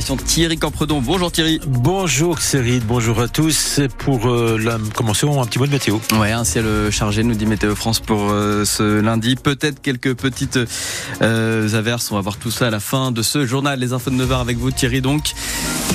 Thierry Campredon. Bonjour Thierry. Bonjour Cyril, bonjour à tous. Pour euh, la, commencer, un petit mot de météo. Ouais, un ciel chargé, nous dit Météo France pour euh, ce lundi. Peut-être quelques petites euh, averses. On va voir tout ça à la fin de ce journal. Les infos de 9h avec vous Thierry donc.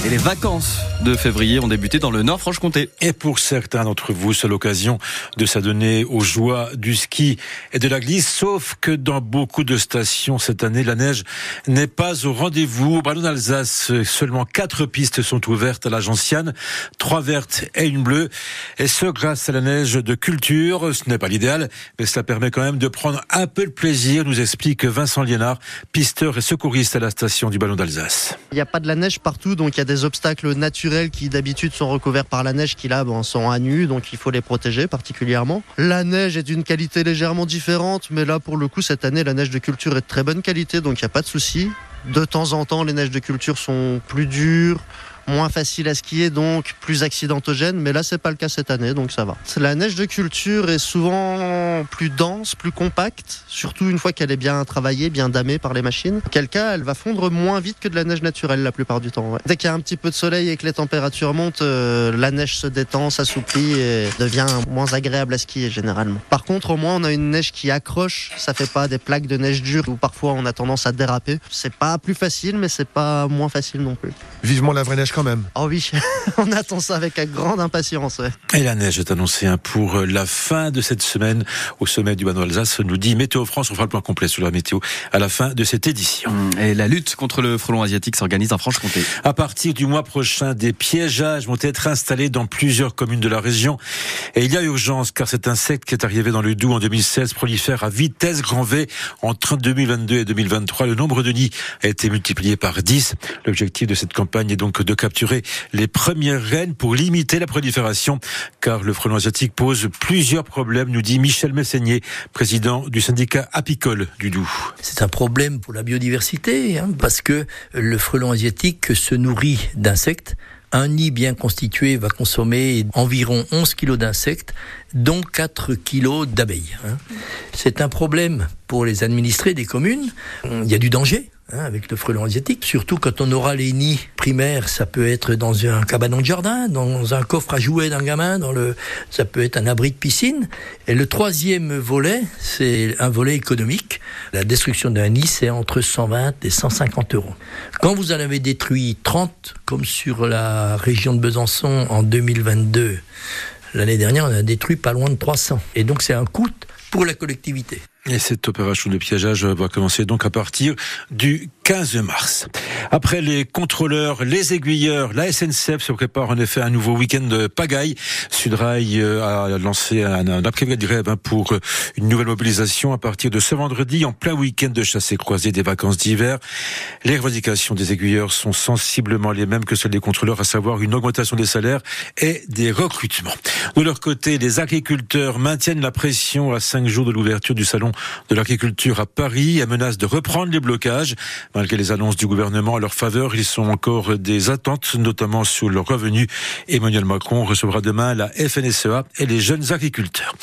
Et les vacances de février ont débuté dans le Nord-Franche-Comté. Et pour certains d'entre vous, c'est l'occasion de s'adonner aux joies du ski et de la glisse, sauf que dans beaucoup de stations cette année, la neige n'est pas au rendez-vous. Au Ballon d'Alsace, seulement quatre pistes sont ouvertes à la Gentiane, trois vertes et une bleue. Et ce, grâce à la neige de culture. Ce n'est pas l'idéal, mais cela permet quand même de prendre un peu de plaisir, nous explique Vincent Liénard, pisteur et secouriste à la station du Ballon d'Alsace. Il n'y a pas de la neige partout, donc il y a des obstacles naturels qui d'habitude sont recouverts par la neige qui là bon, sont à nu, donc il faut les protéger particulièrement. La neige est d'une qualité légèrement différente, mais là pour le coup cette année la neige de culture est de très bonne qualité, donc il n'y a pas de souci. De temps en temps, les neiges de culture sont plus dures, moins facile à skier, donc plus accidentogène. Mais là, c'est pas le cas cette année, donc ça va. La neige de culture est souvent plus dense, plus compacte, surtout une fois qu'elle est bien travaillée, bien damée par les machines. Quel cas, elle va fondre moins vite que de la neige naturelle la plupart du temps. Dès qu'il y a un petit peu de soleil et que les températures montent, euh, la neige se détend, s'assouplit et devient moins agréable à skier généralement. Par contre, au moins, on a une neige qui accroche. Ça fait pas des plaques de neige dure où parfois on a tendance à déraper. C'est pas plus facile, mais c'est pas moins facile non plus. Vivement la vraie neige même. Oh oui, on attend ça avec grande impatience. Et la neige est annoncée pour la fin de cette semaine au sommet du Bano Alsace, nous dit Météo France. On fera le point complet sur la météo à la fin de cette édition. Mmh. Et la lutte contre le frelon asiatique s'organise en Franche-Comté. À partir du mois prochain, des piégeages vont être installés dans plusieurs communes de la région. Et il y a urgence car cet insecte qui est arrivé dans le Doubs en 2016 prolifère à vitesse grand V. Entre 2022 et 2023, le nombre de nids a été multiplié par 10. L'objectif de cette campagne est donc de capturer les premières reines pour limiter la prolifération, car le frelon asiatique pose plusieurs problèmes, nous dit Michel Messeignier, président du syndicat apicole du Doubs. C'est un problème pour la biodiversité, hein, parce que le frelon asiatique se nourrit d'insectes un nid bien constitué va consommer environ 11 kilos d'insectes, dont 4 kilos d'abeilles. Hein. C'est un problème pour les administrés des communes. Il y a du danger. Hein, avec le frelon asiatique. Surtout quand on aura les nids primaires, ça peut être dans un cabanon de jardin, dans un coffre à jouets d'un gamin, dans le, ça peut être un abri de piscine. Et le troisième volet, c'est un volet économique. La destruction d'un nid, c'est entre 120 et 150 euros. Quand vous en avez détruit 30, comme sur la région de Besançon en 2022, l'année dernière, on a détruit pas loin de 300. Et donc c'est un coût pour la collectivité. Et cette opération de piégeage va commencer donc à partir du 15 mars. Après les contrôleurs, les aiguilleurs, la SNCF se prépare en effet un nouveau week-end de pagaille. Sudrail euh, a lancé un, après-midi de grève hein, pour une nouvelle mobilisation à partir de ce vendredi en plein week-end de chasse et croisée des vacances d'hiver. Les revendications des aiguilleurs sont sensiblement les mêmes que celles des contrôleurs, à savoir une augmentation des salaires et des recrutements. De leur côté, les agriculteurs maintiennent la pression à cinq jours de l'ouverture du salon de l'agriculture à Paris et menacent de reprendre les blocages. Malgré les annonces du gouvernement à leur faveur, ils sont encore des attentes, notamment sur leurs revenus. Emmanuel Macron recevra demain la FNSEA et les jeunes agriculteurs.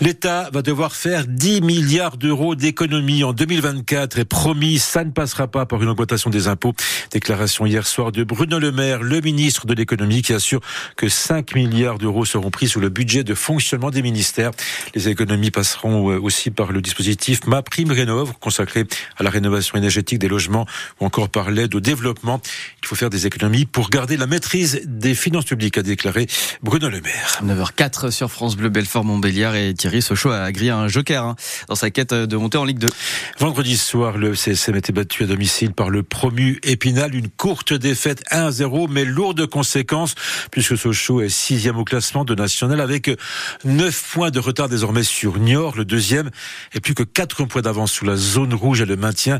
L'État va devoir faire 10 milliards d'euros d'économies en 2024 et promis, ça ne passera pas par une augmentation des impôts. Déclaration hier soir de Bruno Le Maire, le ministre de l'économie, qui assure que 5 milliards d'euros seront pris sur le budget de fonctionnement des ministères. Les économies passeront euh, aussi par le dispositif Ma Prime Rénov, consacré à la rénovation énergétique des logements ou encore par l'aide au développement. Il faut faire des économies pour garder la maîtrise des finances publiques, a déclaré Bruno Le Maire. 9h04 sur France Bleu Belfort Montbéliard et Thierry Sochaux a grillé un joker hein, dans sa quête de monter en Ligue 2. Vendredi soir, le CSM était battu à domicile par le promu Épinal. Une courte défaite 1-0, mais lourde de conséquences puisque Sochaux est sixième au classement de national avec 9 points de retard désormais sur Niort, le deuxième, et plus que 4 points d'avance sous la zone rouge et le maintien.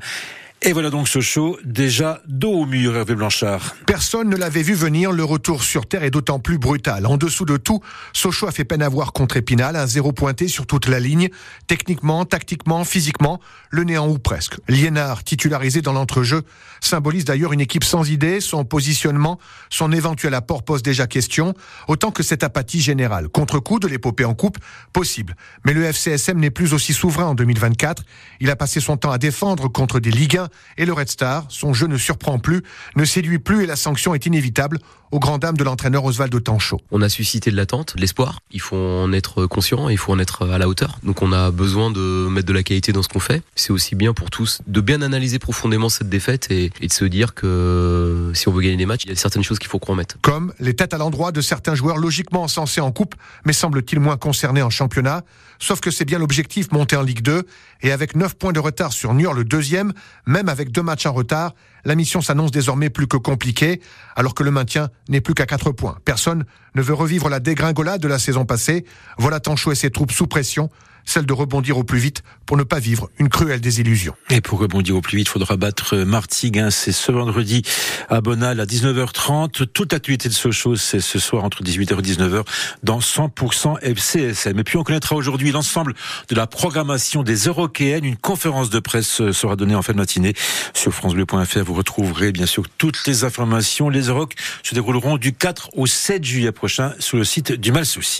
Et voilà donc ce déjà dos au mur, Hervé Blanchard. Personne ne l'avait vu venir, le retour sur Terre est d'autant plus brutal. En dessous de tout, Sochaux a fait peine à voir contre Épinal, un zéro pointé sur toute la ligne, techniquement, tactiquement, physiquement, le néant ou presque. Liénard, titularisé dans l'entrejeu, symbolise d'ailleurs une équipe sans idée, son positionnement, son éventuel apport pose déjà question, autant que cette apathie générale. Contre-coup de l'épopée en coupe, possible. Mais le FCSM n'est plus aussi souverain en 2024. Il a passé son temps à défendre contre des Ligue 1 et le Red Star. Son jeu ne surprend plus, ne séduit plus et la sanction est inévitable aux grandes dames de l'entraîneur Osvaldo Tancho. On a suscité de l'attente, de l'espoir. Il faut en être conscient, il faut en être à la hauteur. Donc on a besoin de mettre de la qualité dans ce qu'on fait. C'est aussi bien pour tous de bien analyser profondément cette défaite et, de se dire que si on veut gagner des matchs, il y a certaines choses qu'il faut qu'on remette. Comme les têtes à l'endroit de certains joueurs logiquement encensés en coupe, mais semble-t-il moins concernés en championnat. Sauf que c'est bien l'objectif monté en Ligue 2 et avec 9 points de retard sur Niort le deuxième, même avec deux matchs en retard, la mission s'annonce désormais plus que compliquée, alors que le maintien n'est plus qu'à 4 points. Personne ne veut revivre la dégringolade de la saison passée. Voilà Tanchot et ses troupes sous pression celle de rebondir au plus vite pour ne pas vivre une cruelle désillusion. Et pour rebondir au plus vite, il faudra battre Martigues. C'est ce vendredi à Bonal à 19h30. Toute l'actualité de show, c'est ce soir entre 18h et 19h dans 100% FCSM. Et puis on connaîtra aujourd'hui l'ensemble de la programmation des Européennes. Une conférence de presse sera donnée en fin de matinée sur francebleu.fr. Vous retrouverez bien sûr toutes les informations. Les Euroc se dérouleront du 4 au 7 juillet prochain sur le site du Mal Souci.